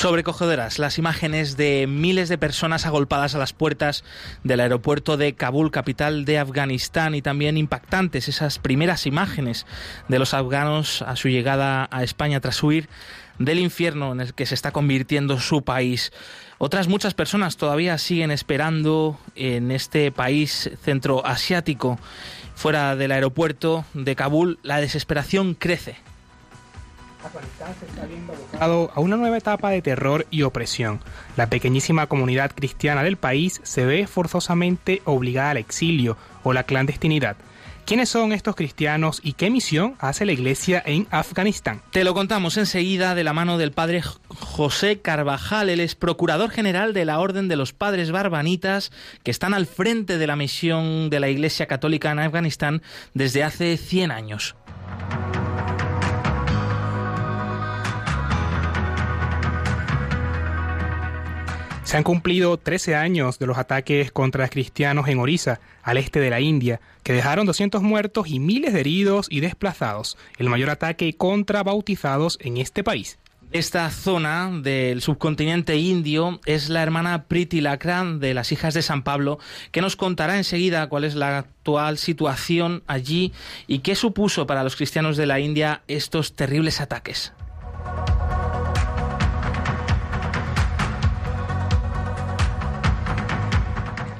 Sobrecogedoras las imágenes de miles de personas agolpadas a las puertas del aeropuerto de Kabul, capital de Afganistán, y también impactantes esas primeras imágenes de los afganos a su llegada a España tras huir del infierno en el que se está convirtiendo su país. Otras muchas personas todavía siguen esperando en este país centroasiático. Fuera del aeropuerto de Kabul, la desesperación crece. Afganistán se está viendo abocado a una nueva etapa de terror y opresión. La pequeñísima comunidad cristiana del país se ve forzosamente obligada al exilio o la clandestinidad. ¿Quiénes son estos cristianos y qué misión hace la iglesia en Afganistán? Te lo contamos enseguida de la mano del padre José Carvajal, él es procurador general de la Orden de los Padres Barbanitas, que están al frente de la misión de la Iglesia Católica en Afganistán desde hace 100 años. Se han cumplido 13 años de los ataques contra cristianos en Orissa, al este de la India, que dejaron 200 muertos y miles de heridos y desplazados, el mayor ataque contra bautizados en este país. Esta zona del subcontinente indio es la hermana Priti Lakran de las hijas de San Pablo, que nos contará enseguida cuál es la actual situación allí y qué supuso para los cristianos de la India estos terribles ataques.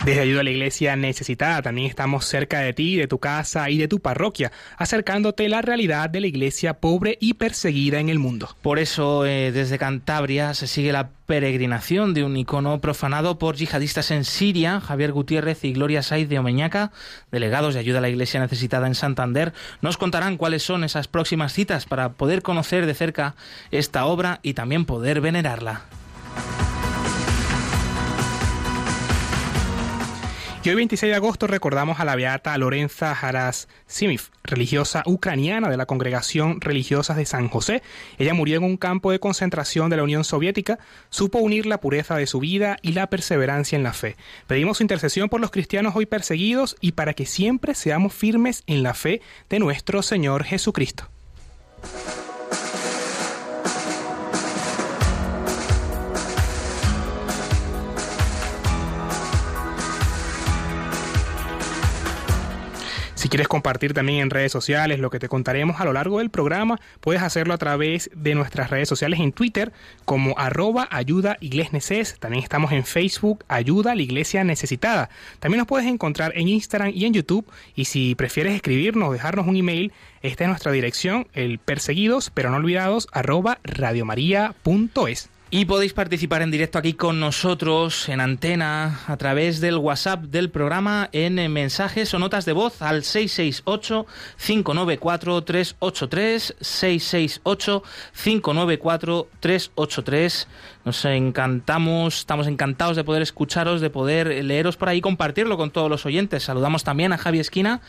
Desde Ayuda a la Iglesia Necesitada también estamos cerca de ti, de tu casa y de tu parroquia, acercándote la realidad de la iglesia pobre y perseguida en el mundo. Por eso, eh, desde Cantabria se sigue la peregrinación de un icono profanado por yihadistas en Siria. Javier Gutiérrez y Gloria Saiz de Omeñaca, delegados de Ayuda a la Iglesia Necesitada en Santander, nos contarán cuáles son esas próximas citas para poder conocer de cerca esta obra y también poder venerarla. Y hoy 26 de agosto recordamos a la beata Lorenza Haras Simif, religiosa ucraniana de la Congregación Religiosas de San José. Ella murió en un campo de concentración de la Unión Soviética, supo unir la pureza de su vida y la perseverancia en la fe. Pedimos su intercesión por los cristianos hoy perseguidos y para que siempre seamos firmes en la fe de nuestro Señor Jesucristo. Quieres compartir también en redes sociales lo que te contaremos a lo largo del programa, puedes hacerlo a través de nuestras redes sociales en Twitter como arroba ayuda iglesneces. También estamos en Facebook Ayuda a la Iglesia Necesitada. También nos puedes encontrar en Instagram y en YouTube. Y si prefieres escribirnos dejarnos un email, esta es nuestra dirección, el perseguidos pero no olvidados arroba radiomaria.es. Y podéis participar en directo aquí con nosotros en antena a través del WhatsApp del programa en mensajes o notas de voz al 668-594-383, 668-594-383. Nos encantamos, estamos encantados de poder escucharos, de poder leeros por ahí, compartirlo con todos los oyentes. Saludamos también a Javi Esquina,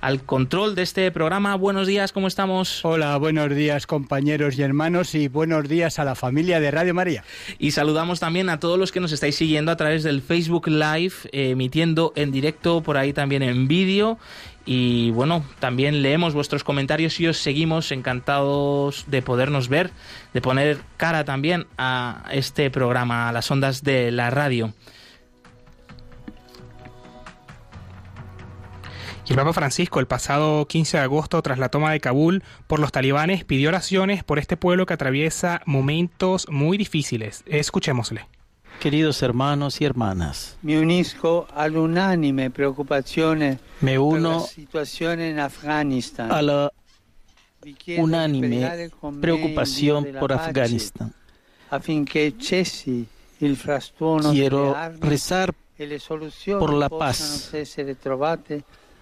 al control de este programa. Buenos días, ¿cómo estamos? Hola, buenos días compañeros y hermanos y buenos días a la familia de Radio María. Y saludamos también a todos los que nos estáis siguiendo a través del Facebook Live, eh, emitiendo en directo, por ahí también en vídeo. Y bueno, también leemos vuestros comentarios y os seguimos encantados de podernos ver, de poner cara también a este programa, a las ondas de la radio. Y el Papa Francisco, el pasado 15 de agosto, tras la toma de Kabul por los talibanes, pidió oraciones por este pueblo que atraviesa momentos muy difíciles. Escuchémosle. Queridos hermanos y hermanas, me unisco al unánime preocupación me uno la situación en Afganistán. a la unánime preocupación por Afganistán. Quiero rezar por la paz,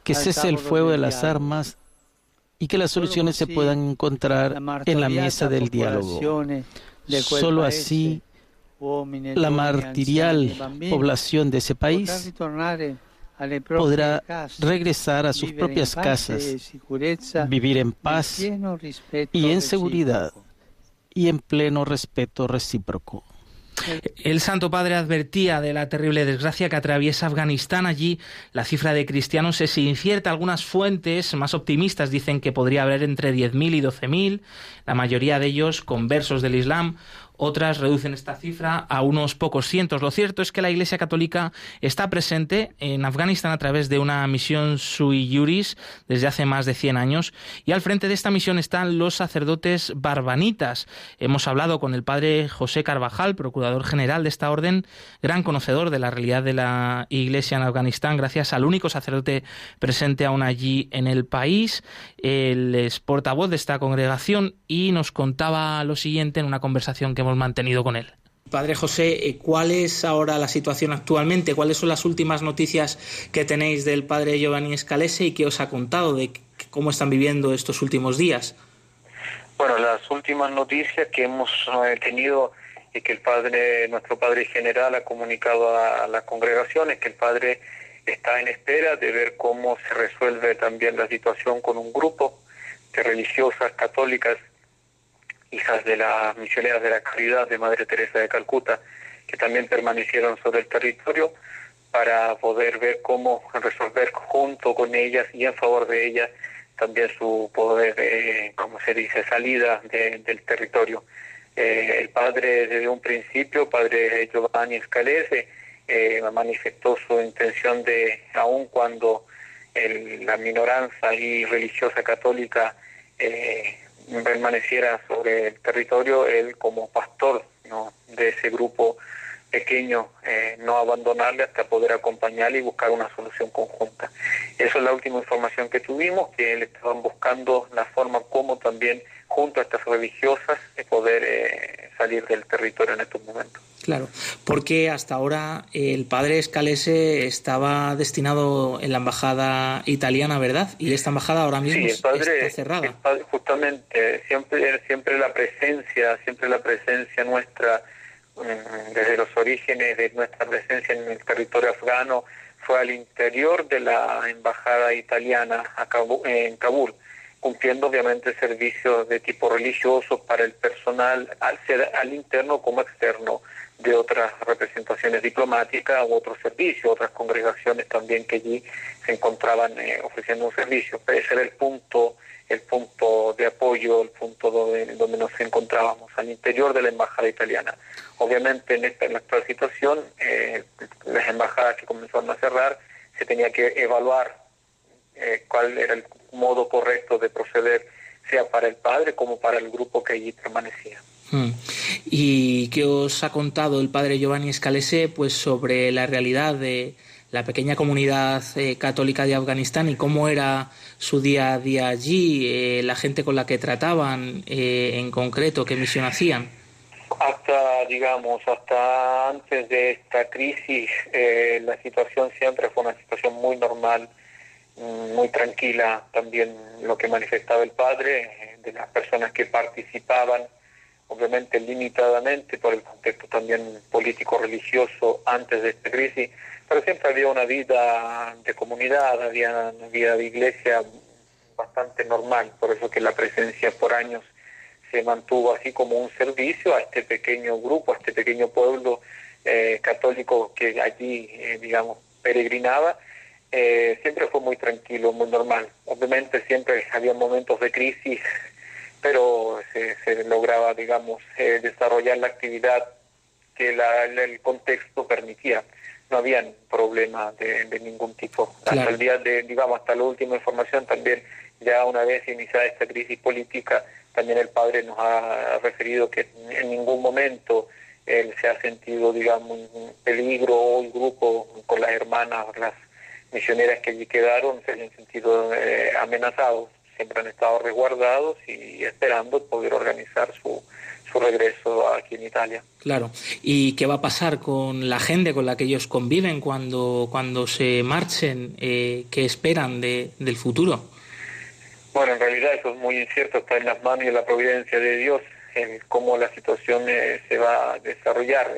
que cese el fuego de las armas y que las soluciones se puedan encontrar en la mesa del diálogo. Solo así la martirial población de ese país podrá regresar a sus propias casas, vivir en paz y en seguridad y en pleno respeto recíproco. El Santo Padre advertía de la terrible desgracia que atraviesa Afganistán. Allí la cifra de cristianos es incierta. Algunas fuentes más optimistas dicen que podría haber entre 10.000 y 12.000, la mayoría de ellos conversos del Islam otras reducen esta cifra a unos pocos cientos. Lo cierto es que la Iglesia Católica está presente en Afganistán a través de una misión sui juris desde hace más de 100 años y al frente de esta misión están los sacerdotes barbanitas. Hemos hablado con el padre José Carvajal, procurador general de esta orden, gran conocedor de la realidad de la Iglesia en Afganistán, gracias al único sacerdote presente aún allí en el país. Él es portavoz de esta congregación y nos contaba lo siguiente en una conversación que hemos mantenido con él. Padre José, eh, ¿cuál es ahora la situación actualmente? ¿Cuáles son las últimas noticias que tenéis del padre Giovanni Escalese y qué os ha contado de cómo están viviendo estos últimos días? Bueno, las últimas noticias que hemos eh, tenido y que el padre, nuestro padre general ha comunicado a la congregación es que el padre está en espera de ver cómo se resuelve también la situación con un grupo de religiosas católicas hijas de las misioneras de la caridad de Madre Teresa de Calcuta, que también permanecieron sobre el territorio para poder ver cómo resolver junto con ellas y en favor de ellas también su poder, eh, como se dice, salida del territorio. Eh, el padre desde un principio, padre Giovanni Escalese, eh, manifestó su intención de, aun cuando la minoranza y religiosa católica eh, permaneciera sobre el territorio, él como pastor ¿no? de ese grupo pequeño, eh, no abandonarle hasta poder acompañarle y buscar una solución conjunta. Esa es la última información que tuvimos, que él estaban buscando la forma como también junto a estas religiosas de poder eh, salir del territorio en estos momentos. Claro, porque hasta ahora el padre Escalese estaba destinado en la embajada italiana, ¿verdad? Y esta embajada ahora mismo está cerrada. justamente, siempre, siempre la presencia, siempre la presencia nuestra, mm, desde los orígenes de nuestra presencia en el territorio afgano, fue al interior de la embajada italiana en Kabul cumpliendo obviamente servicios de tipo religioso para el personal, al ser al interno como externo de otras representaciones diplomáticas u otros servicios, otras congregaciones también que allí se encontraban eh, ofreciendo un servicio. Ese era el punto, el punto de apoyo, el punto donde, donde nos encontrábamos, al interior de la embajada italiana. Obviamente en esta en la actual situación, eh, las embajadas que comenzaron a cerrar, se tenía que evaluar eh, cuál era el modo correcto de proceder, sea para el padre como para el grupo que allí permanecía. Hmm. ¿Y qué os ha contado el padre Giovanni Escalese pues, sobre la realidad de la pequeña comunidad eh, católica de Afganistán y cómo era su día a día allí, eh, la gente con la que trataban eh, en concreto, qué misión hacían? Hasta, digamos, hasta antes de esta crisis, la situación siempre fue una situación muy normal muy tranquila también lo que manifestaba el padre, eh, de las personas que participaban, obviamente limitadamente por el contexto también político-religioso antes de esta crisis, pero siempre había una vida de comunidad, había una vida de iglesia bastante normal, por eso que la presencia por años se mantuvo así como un servicio a este pequeño grupo, a este pequeño pueblo eh, católico que allí, eh, digamos, peregrinaba eh, siempre fue muy tranquilo, muy normal. Obviamente siempre había momentos de crisis, pero se, lograba, digamos, eh, desarrollar la actividad que el contexto permitía. No había problema de, ningún tipo. Hasta el día de, digamos, hasta la última información también, ya una vez iniciada esta crisis política, también el padre nos ha referido que en ningún momento él se ha sentido, digamos, en peligro o el grupo con las hermanas, las misioneras que allí quedaron se han sentido eh, amenazados, siempre han estado resguardados y esperando poder organizar su, su regreso aquí en Italia. Claro. ¿Y qué va a pasar con la gente con la que ellos conviven cuando, cuando se marchen? Eh, ¿Qué esperan de, del futuro? Bueno, en realidad eso es muy incierto, está en las manos y en la providencia de Dios, en cómo la situación eh, se va a desarrollar.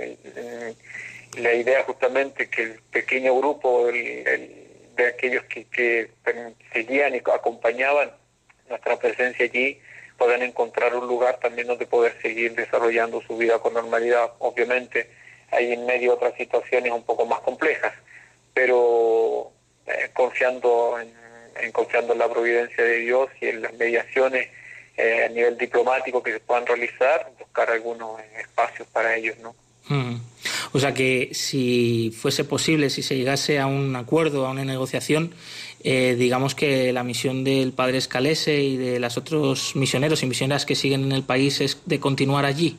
la idea justamente que el pequeño grupo de aquellos que, seguían y acompañaban nuestra presencia allí puedan encontrar un lugar también donde poder seguir desarrollando su vida con normalidad. Obviamente hay en medio otras situaciones un poco más complejas, pero eh, confiando en, confiando en la providencia de Dios y en las mediaciones eh, a nivel diplomático que se puedan realizar, buscar algunos espacios para ellos, ¿no? Mm. O sea que si fuese posible, si se llegase a un acuerdo, a una negociación, eh, digamos que la misión del padre Escalese y de los otros misioneros y misioneras que siguen en el país es de continuar allí.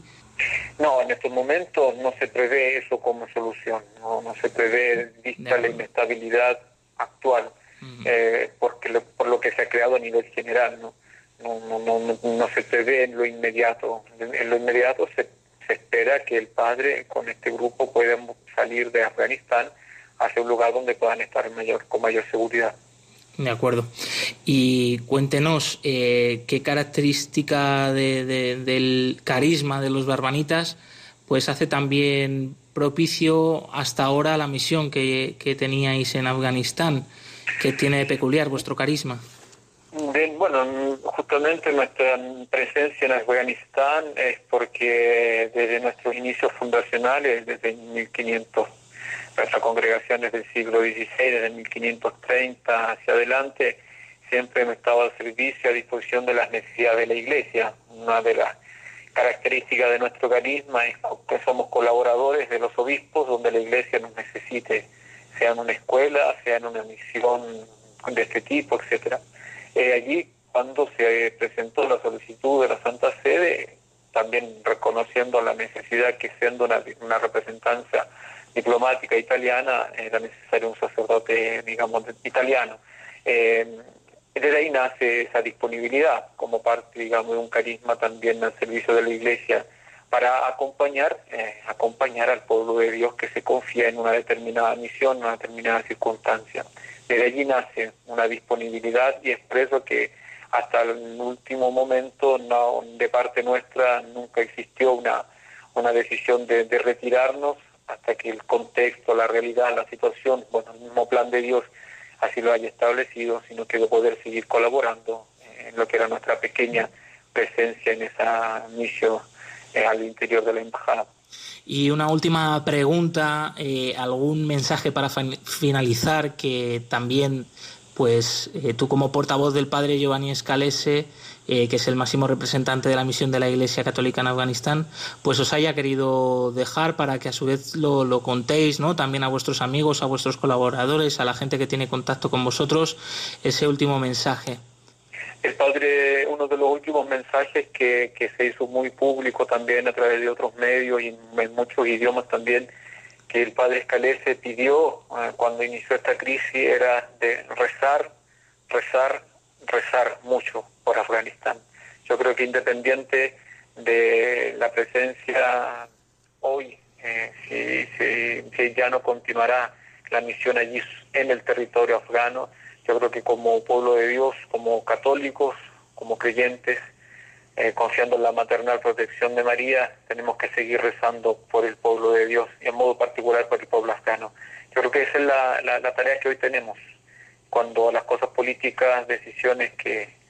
No, en estos momentos no se prevé eso como solución, no, se prevé vista la inestabilidad actual, eh, porque por lo que se ha creado a nivel general, no, no, no, no, no se prevé en lo inmediato. En lo inmediato se, se espera que el padre con este grupo pueda salir de Afganistán hacia un lugar donde puedan estar mayor, con mayor seguridad. De acuerdo. Y cuéntenos eh, qué característica del carisma de los barbanitas pues hace también propicio hasta ahora la misión que, teníais en Afganistán. ¿Qué tiene de peculiar vuestro carisma? Bueno, justamente nuestra presencia en Afganistán es porque desde nuestros inicios fundacionales, desde 1500 nuestra congregación es del siglo XVI, desde 1530 hacia adelante, siempre hemos estado al servicio, a disposición de las necesidades de la Iglesia. Una de las características de nuestro carisma es que somos colaboradores de los obispos donde la Iglesia nos necesite, sea en una escuela, sea en una misión de este tipo, etcétera. Eh, allí, cuando se presentó la solicitud de la Santa Sede, también reconociendo la necesidad que siendo una, una representancia diplomática italiana era necesario un sacerdote, digamos, italiano. Eh, desde ahí nace esa disponibilidad como parte, digamos, de un carisma también al servicio de la Iglesia para acompañar, eh, acompañar al pueblo de Dios que se confía en una determinada misión, en una determinada circunstancia. Desde allí nace una disponibilidad y expreso que hasta el último momento no, de parte nuestra nunca existió una, una decisión de retirarnos hasta que el contexto, la realidad, la situación, bueno, el mismo plan de Dios así lo haya establecido, sino que de poder seguir colaborando en lo que era nuestra pequeña presencia en esa misión al interior de la embajada. Y una última pregunta, eh, algún mensaje para finalizar que también, pues eh, tú como portavoz del padre Giovanni Escalese, eh, que es el máximo representante de la misión de la Iglesia Católica en Afganistán, pues os haya querido dejar para que a su vez lo, lo contéis, ¿no? También a vuestros amigos, a vuestros colaboradores, a la gente que tiene contacto con vosotros, ese último mensaje. El padre, uno de los últimos mensajes que, que se hizo muy público también a través de otros medios y en muchos idiomas también, que el padre Escalese pidió eh, cuando inició esta crisis era de rezar, rezar, rezar mucho por Afganistán. Yo creo que independiente de la presencia hoy, eh, si, ya no continuará la misión allí en el territorio afgano, yo creo que como pueblo de Dios, como católicos, como creyentes, eh, confiando en la maternal protección de María, tenemos que seguir rezando por el pueblo de Dios y en modo particular por el pueblo afgano. Yo creo que esa es la, la tarea que hoy tenemos, cuando las cosas políticas, decisiones que,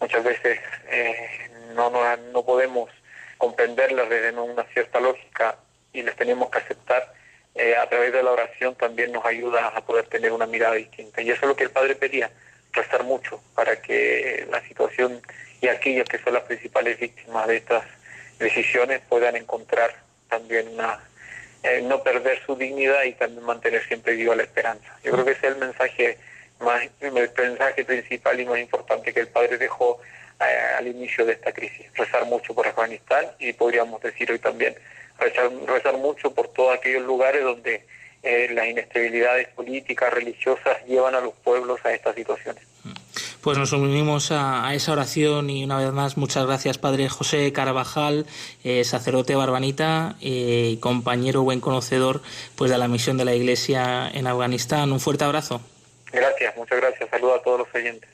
muchas veces eh, no, no, no podemos comprenderlas desde una cierta lógica y las tenemos que aceptar. Eh, a través de la oración también nos ayuda a poder tener una mirada distinta. Y eso es lo que el Padre pedía, rezar mucho para que la situación y aquellas que son las principales víctimas de estas decisiones puedan encontrar también una, eh, no perder su dignidad y también mantener siempre viva la esperanza. Yo creo que ese es el mensaje más, el mensaje principal y más importante que el padre dejó eh, al inicio de esta crisis. Rezar mucho por Afganistán y podríamos decir hoy también rezar, rezar mucho por todos aquellos lugares donde eh, las inestabilidades políticas, religiosas llevan a los pueblos a estas situaciones. Pues nos unimos a, esa oración y una vez más muchas gracias Padre José Carabajal, eh, sacerdote barbanita y compañero buen conocedor pues de la misión de la Iglesia en Afganistán. Un fuerte abrazo. Gracias, muchas gracias. Saludos a todos los oyentes.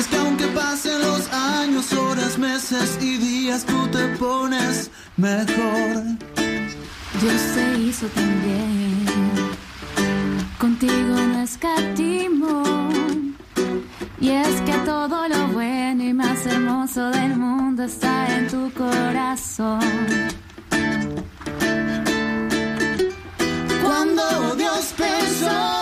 Y es que aunque pasen los años, horas, meses y días, tú te pones mejor. Dios te hizo también, contigo no escatimó. Y es que todo lo bueno y más hermoso del mundo está en tu corazón. Cuando Dios pensó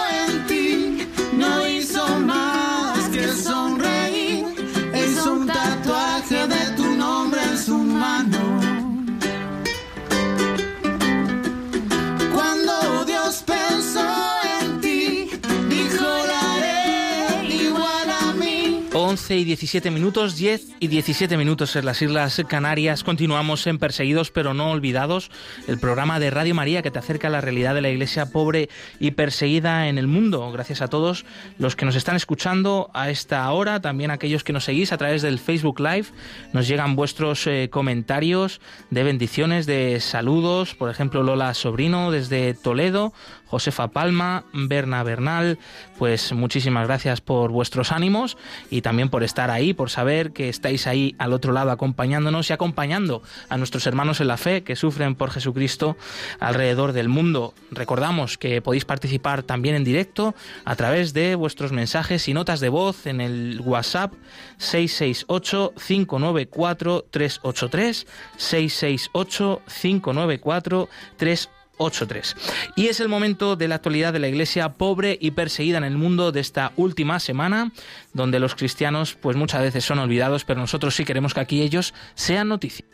y 17 minutos, 10 y 17 minutos en las Islas Canarias. Continuamos en Perseguidos pero no olvidados, el programa de Radio María que te acerca a la realidad de la iglesia pobre y perseguida en el mundo. Gracias a todos los que nos están escuchando a esta hora, también a aquellos que nos seguís a través del Facebook Live. Nos llegan vuestros eh, comentarios de bendiciones, de saludos, por ejemplo Lola Sobrino desde Toledo, Josefa Palma, Berna Bernal, pues muchísimas gracias por vuestros ánimos y también por estar ahí, por saber que estáis ahí al otro lado acompañándonos y acompañando a nuestros hermanos en la fe que sufren por Jesucristo alrededor del mundo. Recordamos que podéis participar también en directo a través de vuestros mensajes y notas de voz en el WhatsApp 668 594 383 668 594 383 83. Y es el momento de la actualidad de la iglesia pobre y perseguida en el mundo de esta última semana, donde los cristianos pues muchas veces son olvidados, pero nosotros sí queremos que aquí ellos sean noticia.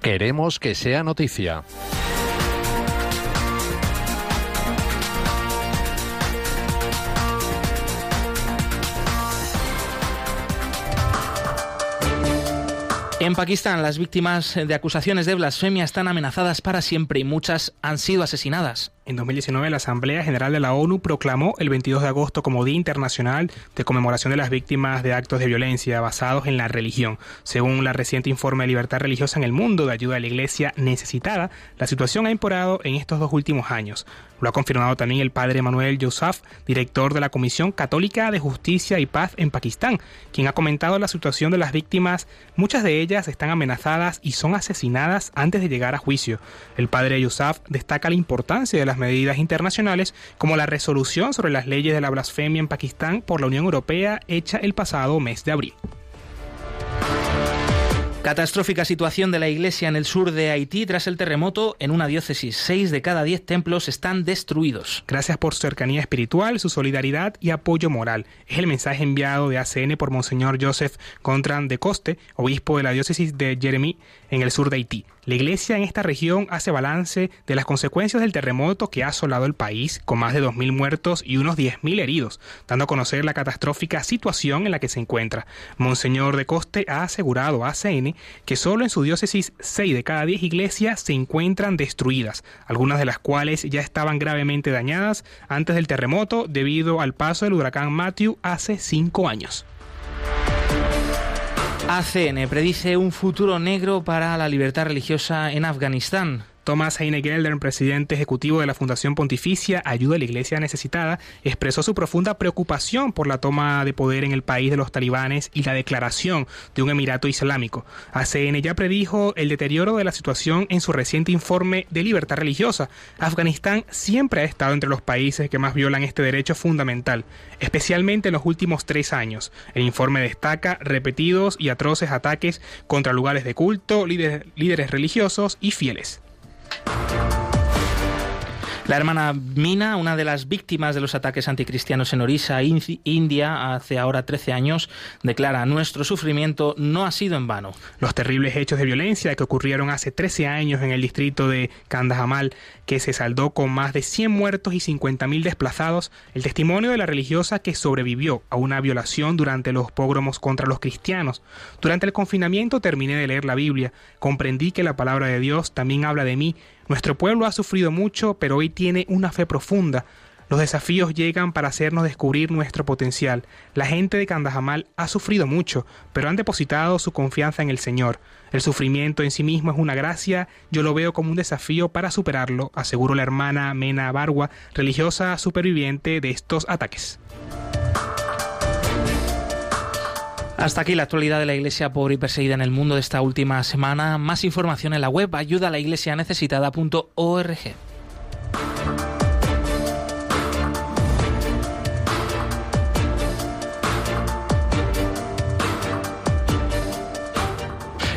Queremos que sea noticia. En Pakistán, las víctimas de acusaciones de blasfemia están amenazadas para siempre y muchas han sido asesinadas. En 2019, la Asamblea General de la ONU proclamó el 22 de agosto como Día Internacional de Conmemoración de las Víctimas de Actos de Violencia basados en la religión. Según la reciente informe de libertad religiosa en el mundo de ayuda a la Iglesia necesitada, la situación ha empeorado en estos dos últimos años. Lo ha confirmado también el padre Manuel Yousaf, director de la Comisión Católica de Justicia y Paz en Pakistán, quien ha comentado la situación de las víctimas. Muchas de ellas están amenazadas y son asesinadas antes de llegar a juicio. El padre Yousaf destaca la importancia de las medidas internacionales como la resolución sobre las leyes de la blasfemia en Pakistán por la Unión Europea hecha el pasado mes de abril. Catastrófica situación de la iglesia en el sur de Haití tras el terremoto en una diócesis. Seis de cada diez templos están destruidos. Gracias por su cercanía espiritual, su solidaridad y apoyo moral. Es el mensaje enviado de ACN por Monseñor Joseph Contran de Coste, obispo de la diócesis de Jeremy en el sur de Haití. La iglesia en esta región hace balance de las consecuencias del terremoto que ha asolado el país, con más de 2.000 muertos y unos 10.000 heridos, dando a conocer la catastrófica situación en la que se encuentra. Monseñor de Coste ha asegurado a ACN que solo en su diócesis 6 de cada 10 iglesias se encuentran destruidas, algunas de las cuales ya estaban gravemente dañadas antes del terremoto debido al paso del huracán Matthew hace cinco años. ACN predice un futuro negro para la libertad religiosa en Afganistán. Thomas Heine Gelder, presidente ejecutivo de la Fundación Pontificia Ayuda a la Iglesia Necesitada, expresó su profunda preocupación por la toma de poder en el país de los talibanes y la declaración de un emirato islámico. ACN ya predijo el deterioro de la situación en su reciente informe de libertad religiosa. Afganistán siempre ha estado entre los países que más violan este derecho fundamental, especialmente en los últimos tres años. El informe destaca repetidos y atroces ataques contra lugares de culto, líderes religiosos y fieles. Música La hermana Mina, una de las víctimas de los ataques anticristianos en Orissa, India, hace ahora 13 años, declara, nuestro sufrimiento no ha sido en vano. Los terribles hechos de violencia que ocurrieron hace 13 años en el distrito de Kandahamal, que se saldó con más de 100 muertos y 50.000 desplazados, el testimonio de la religiosa que sobrevivió a una violación durante los pogromos contra los cristianos. Durante el confinamiento terminé de leer la Biblia, comprendí que la palabra de Dios también habla de mí nuestro pueblo ha sufrido mucho, pero hoy tiene una fe profunda. Los desafíos llegan para hacernos descubrir nuestro potencial. La gente de Candajamal ha sufrido mucho, pero han depositado su confianza en el Señor. El sufrimiento en sí mismo es una gracia, yo lo veo como un desafío para superarlo, aseguró la hermana Mena Barwa, religiosa superviviente de estos ataques. Hasta aquí la actualidad de la Iglesia pobre y perseguida en el mundo de esta última semana. Más información en la web ayuda a la iglesia necesitada.org.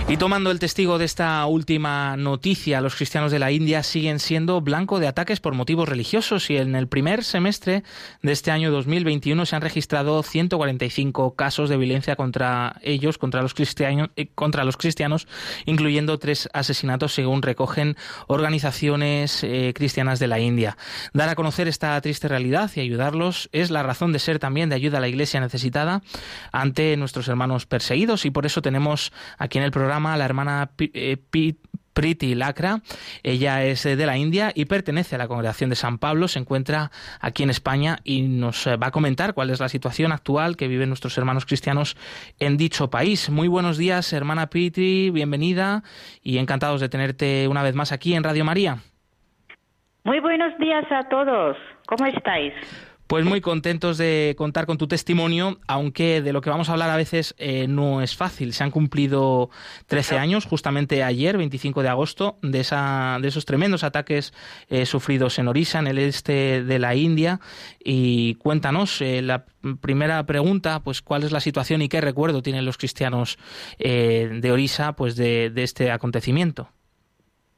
Y tomando el testigo de esta última noticia, los cristianos de la India siguen siendo blanco de ataques por motivos religiosos y en el primer semestre de este año 2021 se han registrado 145 casos de violencia contra ellos, contra los cristianos, eh, contra los cristianos incluyendo tres asesinatos según recogen organizaciones eh, cristianas de la India. Dar a conocer esta triste realidad y ayudarlos es la razón de ser también de ayuda a la Iglesia necesitada ante nuestros hermanos perseguidos y por eso tenemos aquí en el programa la hermana eh, Priti Lacra. Ella es de la India y pertenece a la congregación de San Pablo. Se encuentra aquí en España y nos eh, va a comentar cuál es la situación actual que viven nuestros hermanos cristianos en dicho país. Muy buenos días, hermana Priti, bienvenida y encantados de tenerte una vez más aquí en Radio María. Muy buenos días a todos. ¿Cómo estáis? Pues muy contentos de contar con tu testimonio, aunque de lo que vamos a hablar a veces eh, no es fácil. Se han cumplido 13 años, justamente ayer, 25 de agosto, de, esa, de esos tremendos ataques eh, sufridos en Orissa, en el este de la India. Y cuéntanos, eh, la primera pregunta, pues cuál es la situación y qué recuerdo tienen los cristianos de Orissa pues, de, de este acontecimiento.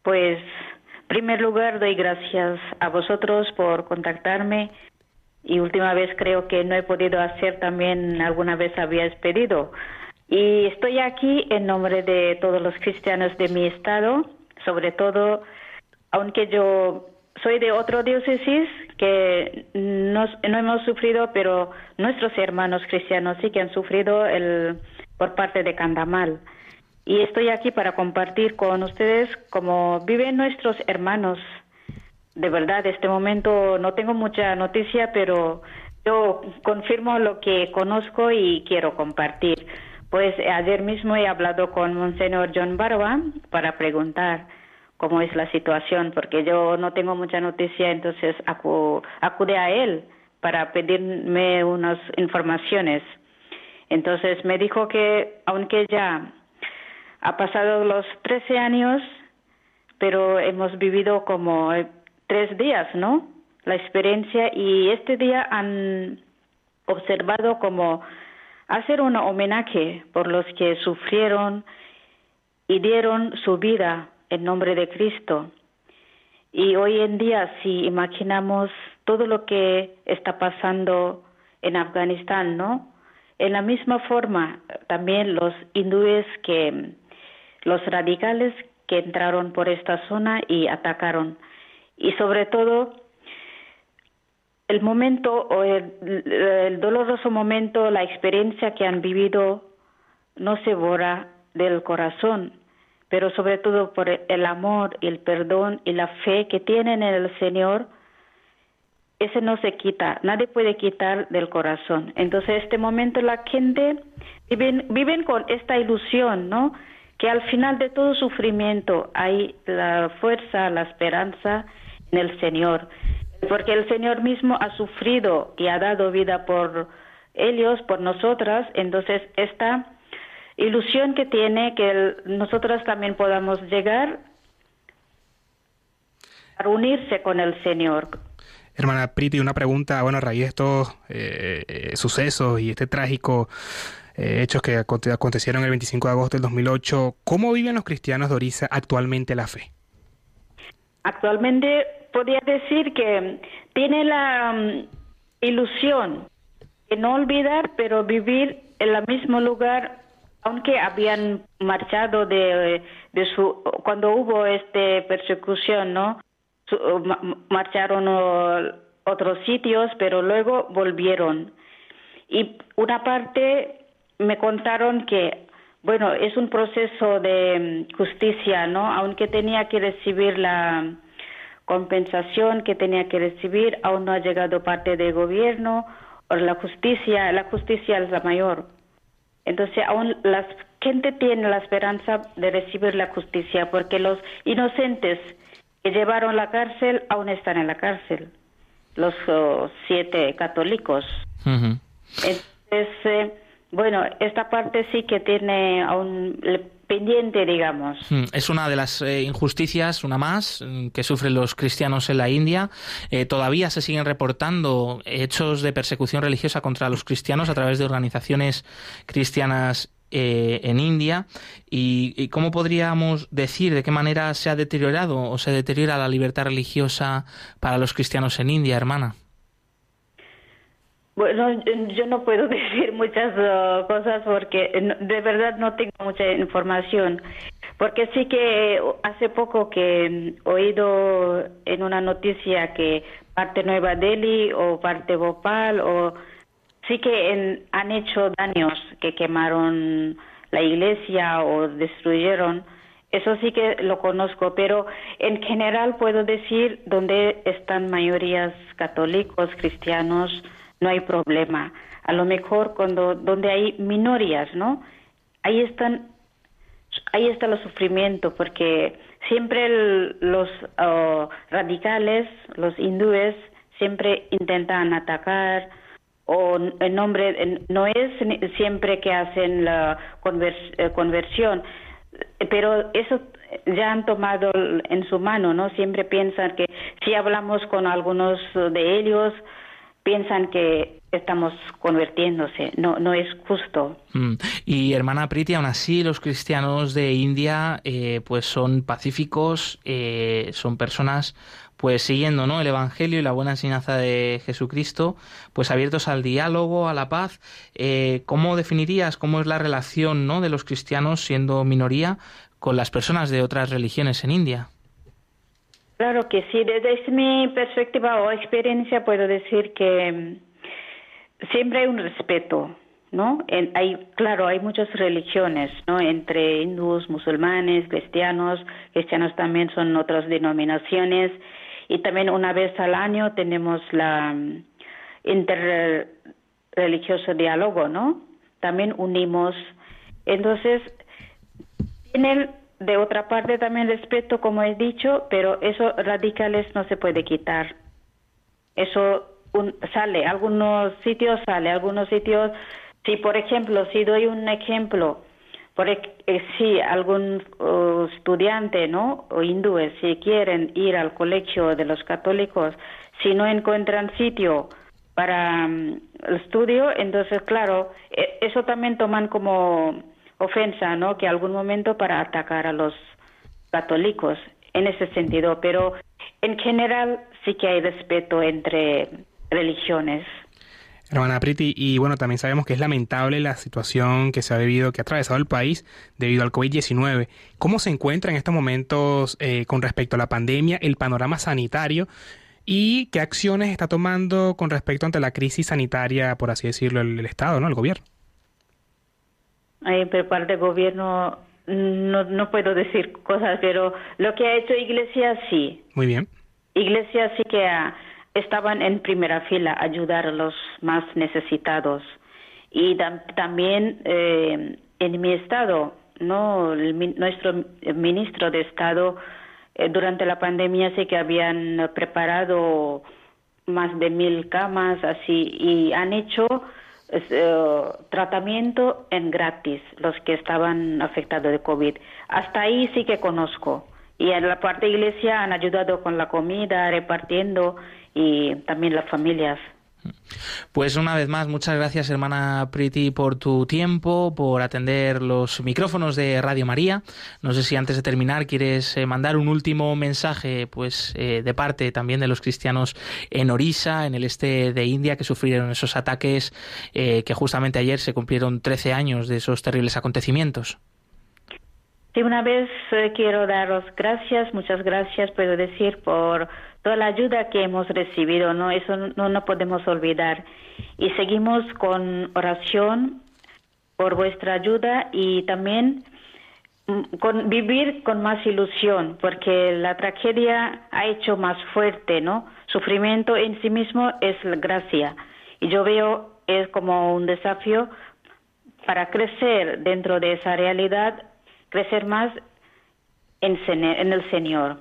Pues, en primer lugar, doy gracias a vosotros por contactarme y última vez creo que no he podido hacer también alguna vez había pedido. Y estoy aquí en nombre de todos los cristianos de mi estado, sobre todo, aunque yo soy de otro diócesis que no, no hemos sufrido, pero nuestros hermanos cristianos sí que han sufrido el, por parte de Candamal. Y estoy aquí para compartir con ustedes cómo viven nuestros hermanos de verdad, este momento no tengo mucha noticia, pero yo confirmo lo que conozco y quiero compartir. Pues ayer mismo he hablado con Monseñor John Barba para preguntar cómo es la situación, porque yo no tengo mucha noticia, entonces acude a él para pedirme unas informaciones. Entonces me dijo que aunque ya ha pasado los 13 años, pero hemos vivido como tres días, ¿no? La experiencia y este día han observado como hacer un homenaje por los que sufrieron y dieron su vida en nombre de Cristo. Y hoy en día, si imaginamos todo lo que está pasando en Afganistán, ¿no? En la misma forma, también los hindúes que, los radicales que entraron por esta zona y atacaron y sobre todo el momento o el, doloroso momento, la experiencia que han vivido no se borra del corazón, pero sobre todo por el amor el perdón y la fe que tienen en el Señor, ese no se quita, nadie puede quitar del corazón. Entonces, este momento la gente viven, viven con esta ilusión, ¿no? Que al final de todo sufrimiento hay la fuerza, la esperanza en el Señor, porque el Señor mismo ha sufrido y ha dado vida por ellos, por nosotras, entonces esta ilusión que tiene que nosotras también podamos llegar a unirse con el Señor. Hermana Priti, una pregunta, bueno, a raíz de estos eh, eh, sucesos y este trágico eh, hechos que acontecieron el 25 de agosto del 2008, ¿cómo viven los cristianos de Orisa actualmente la fe? actualmente podría decir que tiene la mm, ilusión de no olvidar, pero vivir en el mismo lugar, aunque habían marchado de, de su cuando hubo este persecución, ¿no? marcharon a otros sitios, pero luego volvieron. Y una parte me contaron que bueno, es un proceso de mm, justicia, ¿no? Aunque tenía que recibir la compensación que tenía que recibir, aún no ha llegado parte del gobierno o la justicia, la justicia es la mayor. Entonces, aún la gente tiene la esperanza de recibir la justicia porque los inocentes que llevaron la cárcel aún están en la cárcel, los oh, siete católicos. Entonces, eh, bueno, esta parte sí que tiene aún Hmm, es una de las eh, injusticias, una más, mm, que sufren los cristianos en la India. Eh, todavía se siguen reportando hechos de persecución religiosa contra los cristianos a través de organizaciones cristianas eh, en India. Y, ¿Y cómo podríamos decir de qué manera se ha deteriorado o se deteriora la libertad religiosa para los cristianos en India, hermana? Bueno, yo no puedo decir muchas uh, cosas porque de verdad no tengo mucha información. Porque sí que hace poco que he mm, oído en una noticia que parte Nueva Delhi o parte Bhopal o sí que han hecho daños, que quemaron la iglesia o destruyeron. Eso sí que lo conozco, pero en general puedo decir donde están mayorías católicos, cristianos, no hay problema. A lo mejor cuando donde hay minorías, ¿no? Ahí están ahí está el sufrimiento porque siempre los oh, radicales, los hindúes siempre intentan atacar o en nombre no es siempre que hacen la eh, conversión, pero eso ya han tomado en su mano, ¿no? Siempre piensan que si hablamos con algunos de ellos piensan que estamos convirtiéndose, no, no es justo. Mm. Y hermana Priti, aún así los cristianos de India eh, pues son pacíficos, eh, son personas pues siguiendo ¿no? el Evangelio y la buena enseñanza de Jesucristo, pues abiertos al diálogo, a la paz. Eh, ¿Cómo definirías cómo es la relación ¿no? de los cristianos siendo minoría con las personas de otras religiones en India? Claro que sí, desde mi perspectiva o experiencia puedo decir que mm, siempre hay un respeto, ¿no? hay, claro, hay muchas religiones, ¿no? Entre hindús, musulmanes, cristianos, cristianos también son otras denominaciones y también una vez al año tenemos la mm, interreligioso diálogo, ¿no? También unimos, entonces tienen de otra parte también respeto, como he dicho, pero eso radicales no se puede quitar. Eso sale, algunos sitios sale, algunos sitios, si por ejemplo, si doy un ejemplo, por eh, si algún estudiante, ¿no? O hindúes, si quieren ir al colegio de los católicos, si no encuentran sitio para mm, el estudio, entonces claro, e, eso también toman como ofensa, ¿no? Que algún momento para atacar a los católicos en ese sentido, pero en general sí que hay respeto entre religiones. Hermana Priti, y bueno, también sabemos que es lamentable la situación que se ha vivido, que ha atravesado el país debido al COVID-19. ¿Cómo se encuentra en estos momentos eh, con respecto a la pandemia, el panorama sanitario y qué acciones está tomando con respecto ante la crisis sanitaria, por así decirlo, el, el Estado, ¿no? El gobierno. Ahí, por parte del gobierno no, no puedo decir cosas, pero lo que ha hecho Iglesia sí. Muy bien. Iglesia sí que estaban en primera fila ayudar a los más necesitados. Y también eh, en mi estado, no nuestro ministro de Estado eh, durante la pandemia sí que habían preparado más de mil camas así y han hecho eh, tratamiento en gratis los que estaban afectados de COVID. Hasta ahí sí que conozco. Y en la parte de iglesia han ayudado con la comida, repartiendo y también las familias. Pues una vez más, muchas gracias hermana Priti por tu tiempo, por atender los micrófonos de Radio María. No sé si antes de terminar quieres eh, mandar un último mensaje, pues eh, de parte también de los cristianos en Orissa, en el este de India, que sufrieron esos ataques eh, que justamente ayer se cumplieron 13 años de esos terribles acontecimientos. Sí, una vez quiero daros gracias, muchas gracias, puedo decir, por toda la ayuda que hemos recibido, ¿no? Eso no, no podemos olvidar. Y seguimos con oración por vuestra ayuda y también mm, con vivir con más ilusión, porque la tragedia ha hecho más fuerte, ¿no? Sufrimiento en sí mismo es gracia. Y yo veo es como un desafío para crecer dentro de esa realidad, crecer más en, en el Señor.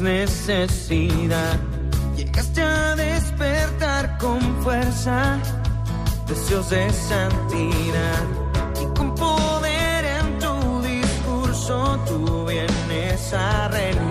Necesidad. Llegaste a despertar con fuerza, deseos de santidad. Y con poder en tu discurso tú vienes a renovar.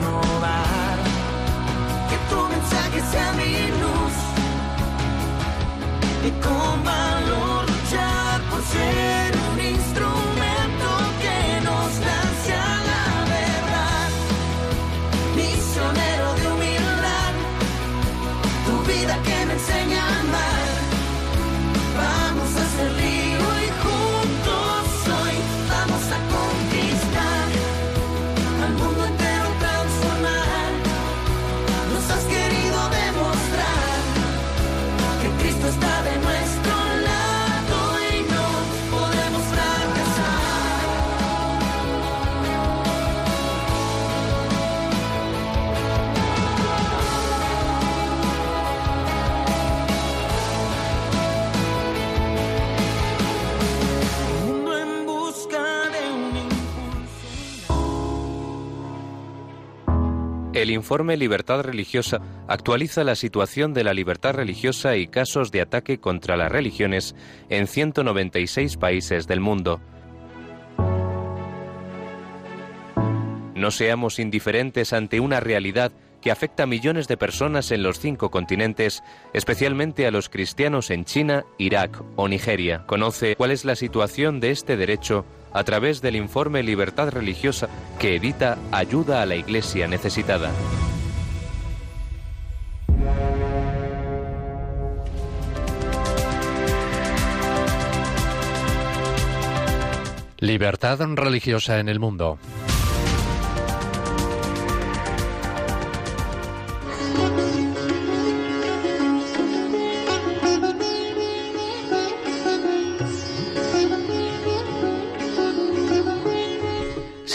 El informe Libertad Religiosa actualiza la situación de la libertad religiosa y casos de ataque contra las religiones en 196 países del mundo. No seamos indiferentes ante una realidad que afecta a millones de personas en los cinco continentes, especialmente a los cristianos en China, Irak o Nigeria. Conoce cuál es la situación de este derecho a través del informe Libertad Religiosa que edita Ayuda a la Iglesia Necesitada. Libertad religiosa en el mundo.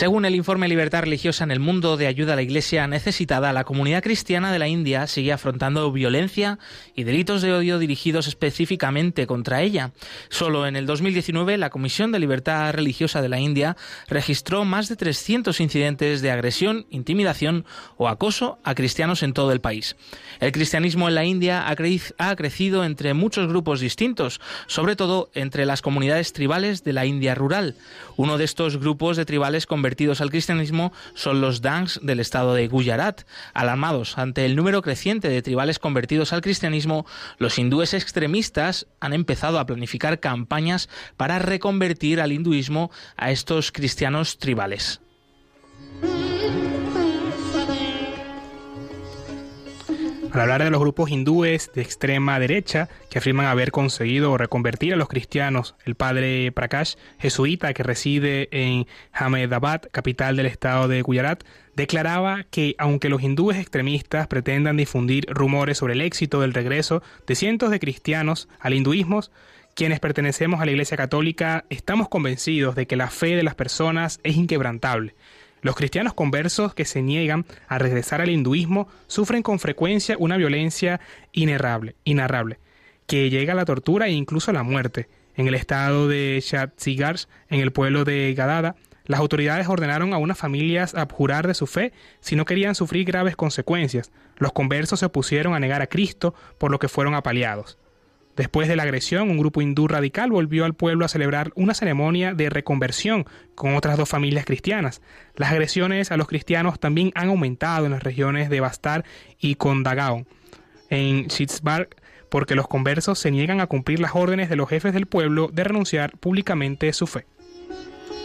Según el informe Libertad Religiosa en el mundo de ayuda a la Iglesia necesitada, la comunidad cristiana de la India sigue afrontando violencia y delitos de odio dirigidos específicamente contra ella. Solo en el 2019, la Comisión de Libertad Religiosa de la India registró más de 300 incidentes de agresión, intimidación o acoso a cristianos en todo el país. El cristianismo en la India ha, crecido entre muchos grupos distintos, sobre todo entre las comunidades tribales de la India rural. Uno de estos grupos de tribales convertidos al cristianismo son los Dangs del estado de Gujarat. Alarmados ante el número creciente de tribales convertidos al cristianismo, los hindúes extremistas han empezado a planificar campañas para reconvertir al hinduismo a estos cristianos tribales. Al hablar de los grupos hindúes de extrema derecha que afirman haber conseguido reconvertir a los cristianos, el padre Prakash, jesuita que reside en Ahmedabad, capital del estado de Gujarat, declaraba que aunque los hindúes extremistas pretendan difundir rumores sobre el éxito del regreso de cientos de cristianos al hinduismo, quienes pertenecemos a la Iglesia Católica estamos convencidos de que la fe de las personas es inquebrantable Los cristianos conversos que se niegan a regresar al hinduismo sufren con frecuencia una violencia inarrable, inarrable que llega a la tortura e incluso a la muerte. En el estado de Chhattisgarh, en el pueblo de Gadada, las autoridades ordenaron a unas familias abjurar de su fe si no querían sufrir graves consecuencias. Los conversos se opusieron a negar a Cristo, por lo que fueron apaleados. Después de la agresión, un grupo hindú radical volvió al pueblo a celebrar una ceremonia de reconversión con otras dos familias cristianas. Las agresiones a los cristianos también han aumentado en las regiones de Bastar y Kondagaon. En Schittsburg, porque los conversos se niegan a cumplir las órdenes de los jefes del pueblo de renunciar públicamente su fe.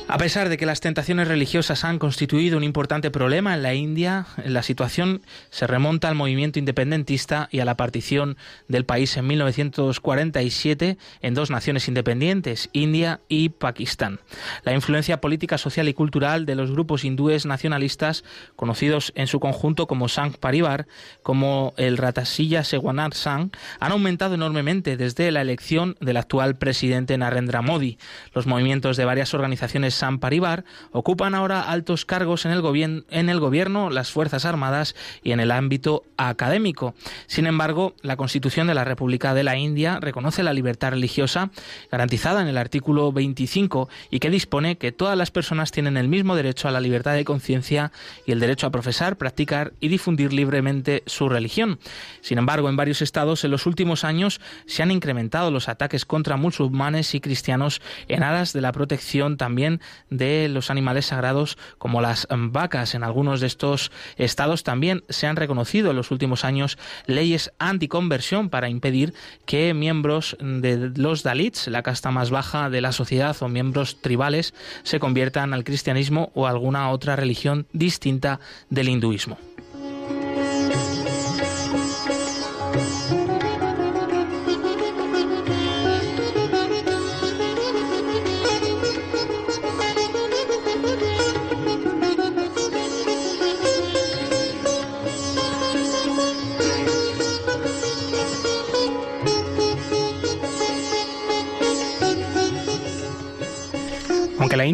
A pesar de que las tentaciones religiosas han constituido un importante problema en la India, la situación se remonta al movimiento independentista y a la partición del país en 1947 en dos naciones independientes, India y Pakistán. La influencia política, social y cultural de los grupos hindúes nacionalistas, conocidos en su conjunto como Sangh Parivar, como el Ratasilla Sewanar Sangh, han aumentado enormemente desde la elección del actual presidente Narendra Modi. Los movimientos de varias organizaciones San Paribar ocupan ahora altos cargos en el, en el gobierno, las Fuerzas Armadas y en el ámbito académico. Sin embargo, la Constitución de la República de la India reconoce la libertad religiosa garantizada en el artículo 25 y que dispone que todas las personas tienen el mismo derecho a la libertad de conciencia y el derecho a profesar, practicar y difundir libremente su religión. Sin embargo, en varios estados en los últimos años se han incrementado los ataques contra musulmanes y cristianos en aras de la protección también de los animales sagrados como las vacas. En algunos de estos estados también se han reconocido en los últimos años leyes anticonversión para impedir que miembros de los Dalits, la casta más baja de la sociedad o miembros tribales, se conviertan al cristianismo o a alguna otra religión distinta del hinduismo.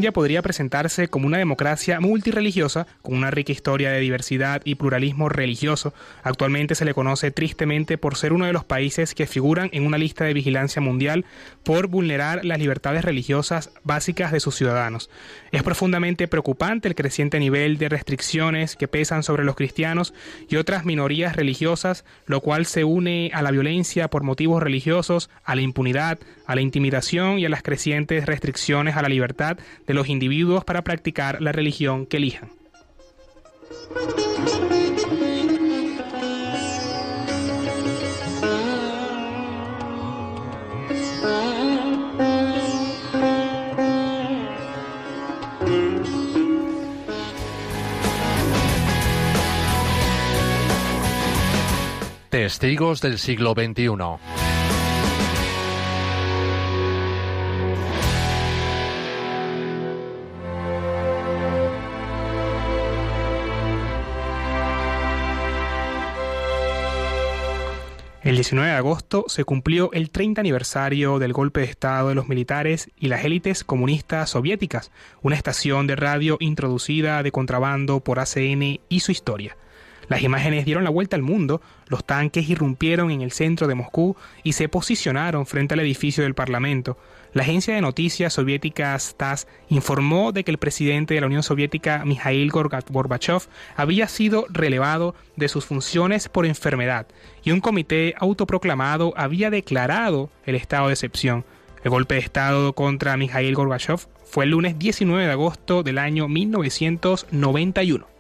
India podría presentarse como una democracia multireligiosa, con una rica historia de diversidad y pluralismo religioso, actualmente se le conoce tristemente por ser uno de los países que figuran en una lista de vigilancia mundial por vulnerar las libertades religiosas básicas de sus ciudadanos. Es profundamente preocupante el creciente nivel de restricciones que pesan sobre los cristianos y otras minorías religiosas, lo cual se une a la violencia por motivos religiosos, a la impunidad, a la intimidación y a las crecientes restricciones a la libertad de los individuos para practicar la religión que elijan. Testigos del siglo XXI. El 19 de agosto se cumplió el 30 aniversario del golpe de Estado de los militares y las élites comunistas soviéticas, una estación de radio introducida de contrabando por ACN y su historia. Las imágenes dieron la vuelta al mundo, los tanques irrumpieron en el centro de Moscú y se posicionaron frente al edificio del Parlamento. La agencia de noticias soviética TASS informó de que el presidente de la Unión Soviética, Mikhail Gorbachev, había sido relevado de sus funciones por enfermedad y un comité autoproclamado había declarado el estado de excepción. El golpe de Estado contra Mikhail Gorbachev fue el lunes 19 de agosto del año 1991.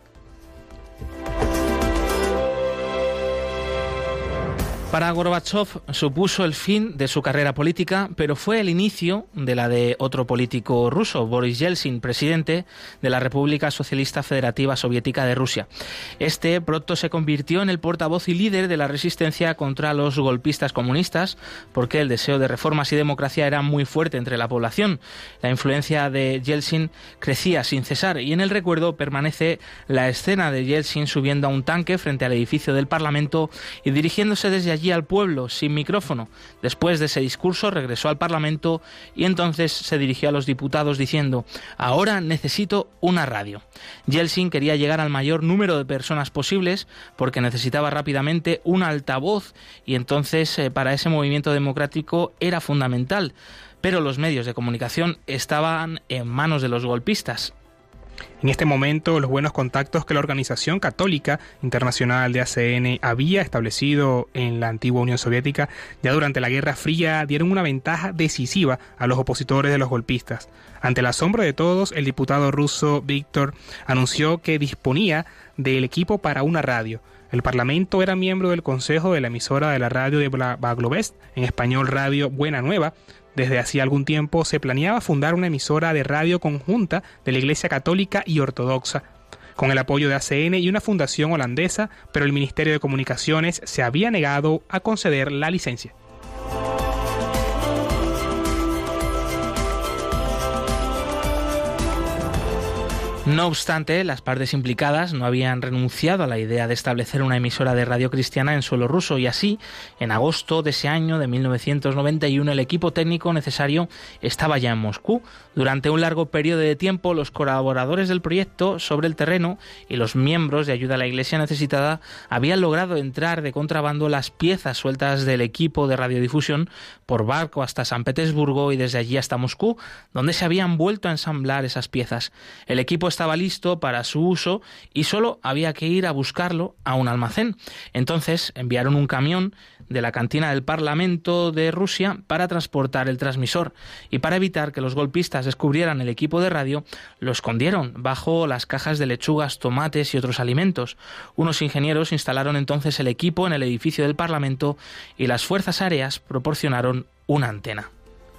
Para Gorbachev supuso el fin de su carrera política, pero fue el inicio de la de otro político ruso, Boris Yeltsin, presidente de la República Socialista Federativa Soviética de Rusia. Este pronto se convirtió en el portavoz y líder de la resistencia contra los golpistas comunistas, porque el deseo de reformas y democracia era muy fuerte entre la población. La influencia de Yeltsin crecía sin cesar y en el recuerdo permanece la escena de Yeltsin subiendo a un tanque frente al edificio del Parlamento y dirigiéndose desde allí al pueblo sin micrófono. Después de ese discurso regresó al Parlamento y entonces se dirigió a los diputados diciendo, ahora necesito una radio. Yeltsin quería llegar al mayor número de personas posibles porque necesitaba rápidamente un altavoz y entonces eh, para ese movimiento democrático era fundamental. Pero los medios de comunicación estaban en manos de los golpistas en este momento, los buenos contactos que la Organización Católica Internacional de ACN había establecido en la antigua Unión Soviética ya durante la Guerra Fría dieron una ventaja decisiva a los opositores de los golpistas. Ante el asombro de todos, el diputado ruso Víctor anunció que disponía del equipo para una radio. El Parlamento era miembro del Consejo de la emisora de la radio de Baglovest, en español Radio Buena Nueva, desde hacía algún tiempo se planeaba fundar una emisora de radio conjunta de la Iglesia Católica y Ortodoxa, con el apoyo de ACN y una fundación holandesa, pero el Ministerio de Comunicaciones se había negado a conceder la licencia. No obstante, las partes implicadas no habían renunciado a la idea de establecer una emisora de radio cristiana en suelo ruso y así, en agosto de ese año de 1991, el equipo técnico necesario estaba ya en Moscú. Durante un largo periodo de tiempo, los colaboradores del proyecto sobre el terreno y los miembros de ayuda a la Iglesia necesitada habían logrado entrar de contrabando las piezas sueltas del equipo de radiodifusión por barco hasta San Petersburgo y desde allí hasta Moscú, donde se habían vuelto a ensamblar esas piezas. El equipo estaba listo para su uso y solo había que ir a buscarlo a un almacén. Entonces enviaron un camión de la cantina del Parlamento de Rusia para transportar el transmisor y para evitar que los golpistas descubrieran el equipo de radio, lo escondieron bajo las cajas de lechugas, tomates y otros alimentos. Unos ingenieros instalaron entonces el equipo en el edificio del Parlamento y las fuerzas aéreas proporcionaron una antena.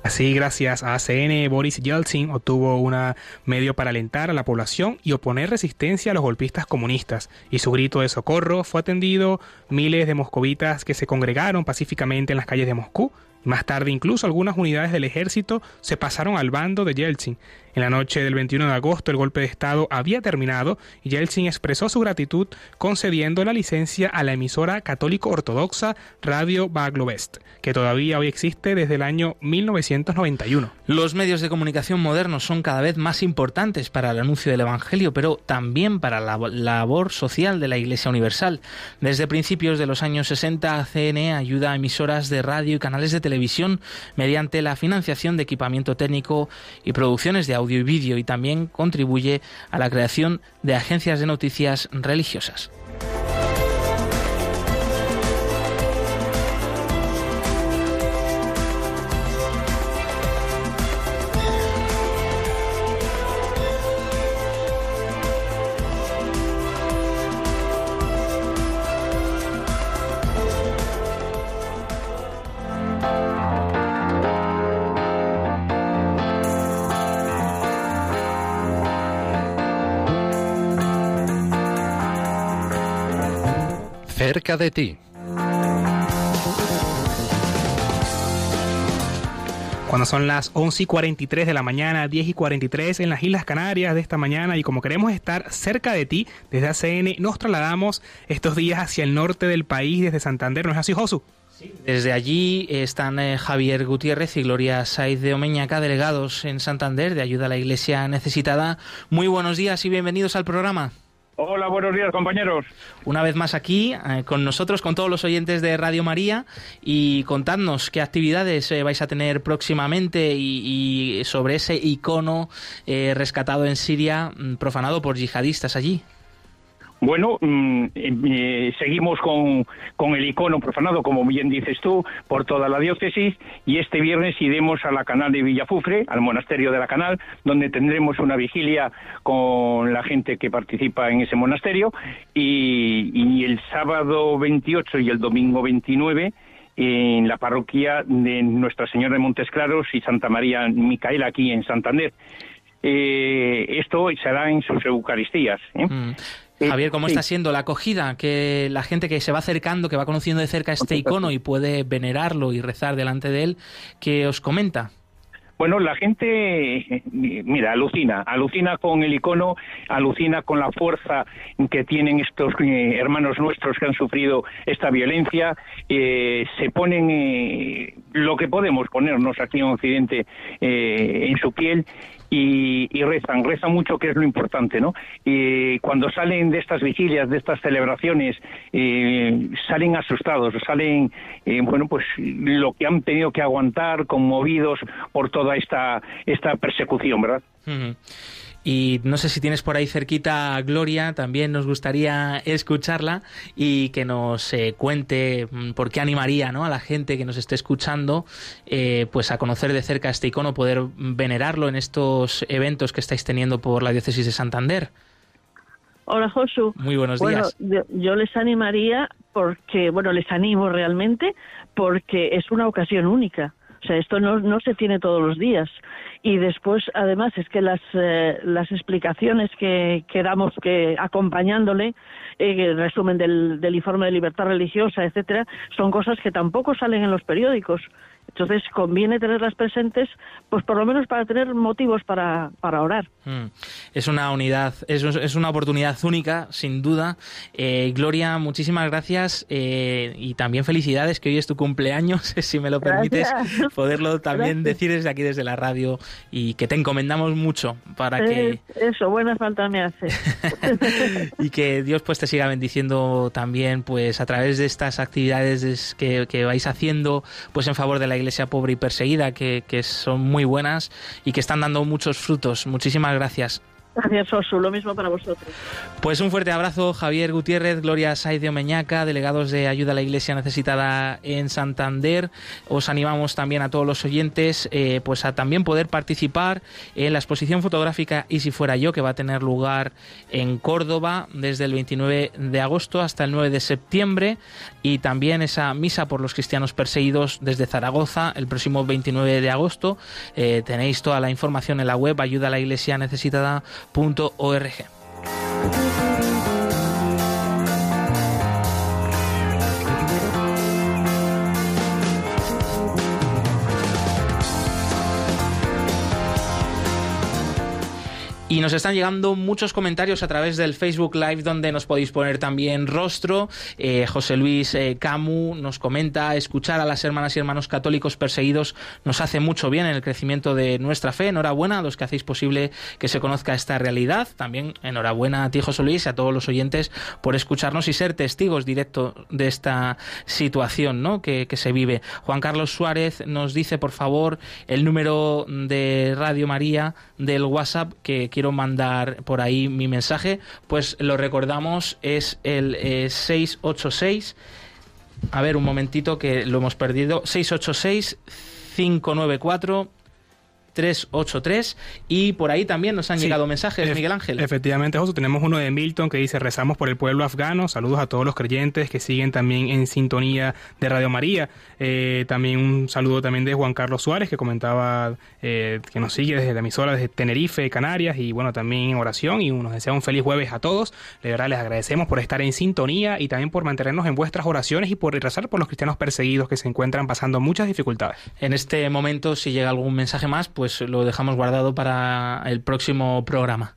Así, gracias a ACN, Boris Yeltsin obtuvo un medio para alentar a la población y oponer resistencia a los golpistas comunistas, y su grito de socorro fue atendido. Miles de moscovitas que se congregaron pacíficamente en las calles de Moscú. Más tarde, incluso algunas unidades del ejército se pasaron al bando de Yeltsin en la noche del 21 de agosto el golpe de Estado había terminado y Yeltsin expresó su gratitud concediendo la licencia a la emisora católico ortodoxa Radio Baglovest, que todavía hoy existe desde el año 1991. Los medios de comunicación modernos son cada vez más importantes para el anuncio del Evangelio, pero también para la labor social de la Iglesia Universal. Desde principios de los años 60, ACN ayuda a emisoras de radio y canales de televisión mediante la financiación de equipamiento técnico y producciones de audio audio y vídeo y también contribuye a la creación de agencias de noticias religiosas. Cerca de ti. Cuando son las 11 y 43 de la mañana, 10 y 43 en las Islas Canarias de esta mañana y como queremos estar cerca de ti, desde ACN nos trasladamos estos días hacia el norte del país, desde Santander. ¿No es así, Josu? Desde allí están eh, Javier Gutiérrez y Gloria Saiz de Omeñaca, delegados en Santander de Ayuda a la Iglesia Necesitada. Muy buenos días y bienvenidos al programa. Hola, buenos días, compañeros. Una vez más aquí eh, con nosotros, con todos los oyentes de Radio María y contadnos qué actividades eh, vais a tener próximamente y, sobre ese icono eh, rescatado en Siria, mm, profanado por yihadistas allí. Bueno, mm, eh, seguimos con, con, el icono profanado, como bien dices tú, por toda la diócesis y este viernes iremos a la canal de Villafufre, al monasterio de la canal, donde tendremos una vigilia con la gente que participa en ese monasterio y, y el sábado 28 y el domingo 29 en la parroquia de Nuestra Señora de Montes Claros y Santa María Micaela aquí en Santander. Eh, esto será en sus Eucaristías. ¿eh? Mm. Javier, ¿cómo está siendo la acogida? Que la gente que se va acercando, que va conociendo de cerca este icono y puede venerarlo y rezar delante de él, ¿qué os comenta? Bueno, la gente, mira, alucina, alucina con el icono, alucina con la fuerza que tienen estos eh, hermanos nuestros que han sufrido esta violencia, eh, se ponen eh, lo que podemos ponernos aquí en Occidente en su piel y, rezan, rezan mucho, que es lo importante, ¿no? Y cuando salen de estas vigilias, de estas celebraciones, eh, salen asustados, salen, eh, bueno, pues lo que han tenido que aguantar, conmovidos por toda esta, esta persecución, ¿verdad? Y no sé si tienes por ahí cerquita Gloria, también nos gustaría escucharla y que nos eh, cuente mm, por qué animaría ¿no? a la gente que nos esté escuchando eh, pues a conocer de cerca este icono, poder venerarlo en estos eventos que estáis teniendo por la diócesis de Santander. Hola Josu. Muy buenos días. Yo, yo les animaría porque, bueno, les animo realmente porque es una ocasión única. O sea, esto no, no se tiene todos los días. Y después además es que las, eh, las explicaciones que, damos que acompañándole eh, el resumen del informe de libertad religiosa etcétera son cosas que tampoco salen en los periódicos entonces conviene tenerlas presentes, pues por lo menos para tener motivos para, para orar. Mm. Es una unidad, es, es, una oportunidad única, sin duda. Eh, Gloria, muchísimas gracias eh, y también felicidades, que hoy es tu cumpleaños, si me lo permites, poderlo también decir desde aquí, desde la radio, y que te encomendamos mucho para que... Eso, buena falta me hace. y que Dios pues te siga bendiciendo también, pues a través de estas actividades que, que vais haciendo, pues en favor de la iglesia pobre y perseguida, que, que son muy buenas y que están dando muchos frutos. Muchísimas gracias. Gracias, Osu. Lo mismo para vosotros. Pues un fuerte abrazo, Javier Gutiérrez, Gloria Saiz Meñaca, delegados de Ayuda a la Iglesia Necesitada en Santander. Os animamos también a todos los oyentes eh, pues a también poder participar en la exposición fotográfica Y si fuera yo, que va a tener lugar en Córdoba desde el 29 de agosto hasta el 9 de septiembre. Y también esa misa por los cristianos perseguidos desde Zaragoza el próximo 29 de agosto. Eh, tenéis toda la información en la web ayuda a la iglesia necesitada .org. Y nos están llegando muchos comentarios a través del Facebook Live donde nos podéis poner también rostro. Eh, José Luis eh, Camu nos comenta, escuchar a las hermanas y hermanos católicos perseguidos nos hace mucho bien en el crecimiento de nuestra fe. Enhorabuena a los que hacéis posible que se conozca esta realidad. También enhorabuena a ti José Luis y a todos los oyentes por escucharnos y ser testigos directos de esta situación ¿no? que, que se vive. Juan Carlos Suárez nos dice por favor el número de Radio María del WhatsApp que quiero mandar por ahí mi mensaje, pues lo recordamos, es el 686. Eh, A ver, un momentito que lo hemos perdido. 686 594 383 y por ahí también nos han llegado mensajes, Miguel Ángel. Efectivamente, José, tenemos uno de Milton que dice rezamos por el pueblo afgano, saludos a todos los creyentes que siguen también en sintonía de Radio María, eh, también un saludo también de Juan Carlos Suárez que comentaba eh, que nos sigue desde la emisora desde Tenerife, Canarias y bueno, también en oración y nos desea un feliz jueves a todos, de verdad les agradecemos por estar en sintonía y también por mantenernos en vuestras oraciones y por rezar por los cristianos perseguidos que se encuentran pasando muchas dificultades. En este momento, si llega algún mensaje más, pues pues lo dejamos guardado para el próximo programa.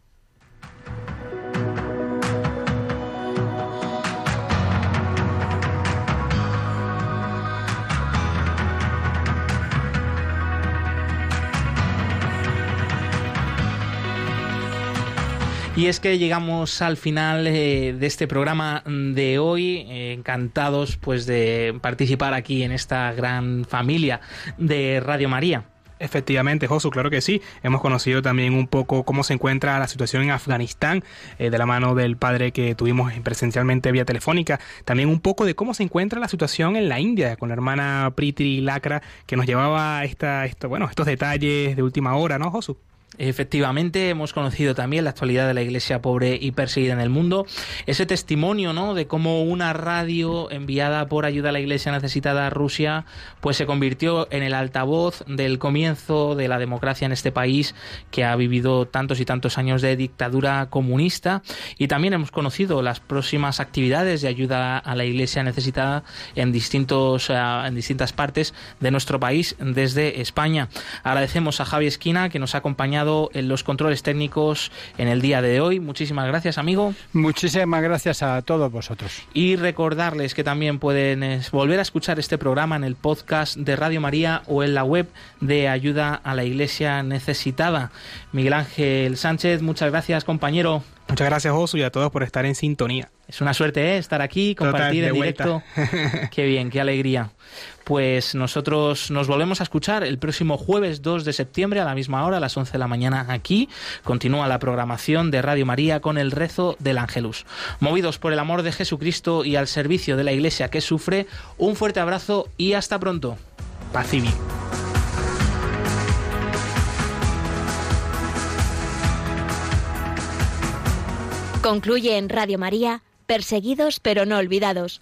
Y es que llegamos al final eh, de este programa de hoy, eh, encantados pues de participar aquí en esta gran familia de Radio María. Efectivamente, Josu, claro que sí. Hemos conocido también un poco cómo se encuentra la situación en Afganistán, eh, de la mano del padre que tuvimos presencialmente vía telefónica. También un poco de cómo se encuentra la situación en la India, con la hermana Priti Lacra, que nos llevaba esta, esto, bueno, estos detalles de última hora, ¿no, Josu? Efectivamente, hemos conocido también la actualidad de la iglesia pobre y perseguida en el mundo. Ese testimonio, ¿no? De cómo una radio enviada por ayuda a la iglesia necesitada a Rusia, pues se convirtió en el altavoz del comienzo de la democracia en este país que ha vivido tantos y tantos años de dictadura comunista. Y también hemos conocido las próximas actividades de ayuda a la iglesia necesitada en distintos, eh, en distintas partes de nuestro país desde España. Agradecemos a Javi Esquina que nos ha acompañado en los controles técnicos en el día de hoy. Muchísimas gracias, amigo. Muchísimas gracias a todos vosotros. Y recordarles que también pueden eh, volver a escuchar este programa en el podcast de Radio María o en la web de Ayuda a la Iglesia Necesitada. Miguel Ángel Sánchez, muchas gracias, compañero. Muchas gracias, Josu, y a todos por estar en sintonía. Es una suerte ¿eh? estar aquí, compartir en directo. qué bien, qué alegría. Pues nosotros nos volvemos a escuchar el próximo jueves 2 de septiembre a la misma hora, a las 11 de la mañana aquí. Continúa la programación de Radio María con el rezo del Ángelus. Movidos por el amor de Jesucristo y al servicio de la Iglesia que sufre, un fuerte abrazo y hasta pronto. Paz y bien. Concluye en Radio María, Perseguidos pero no olvidados,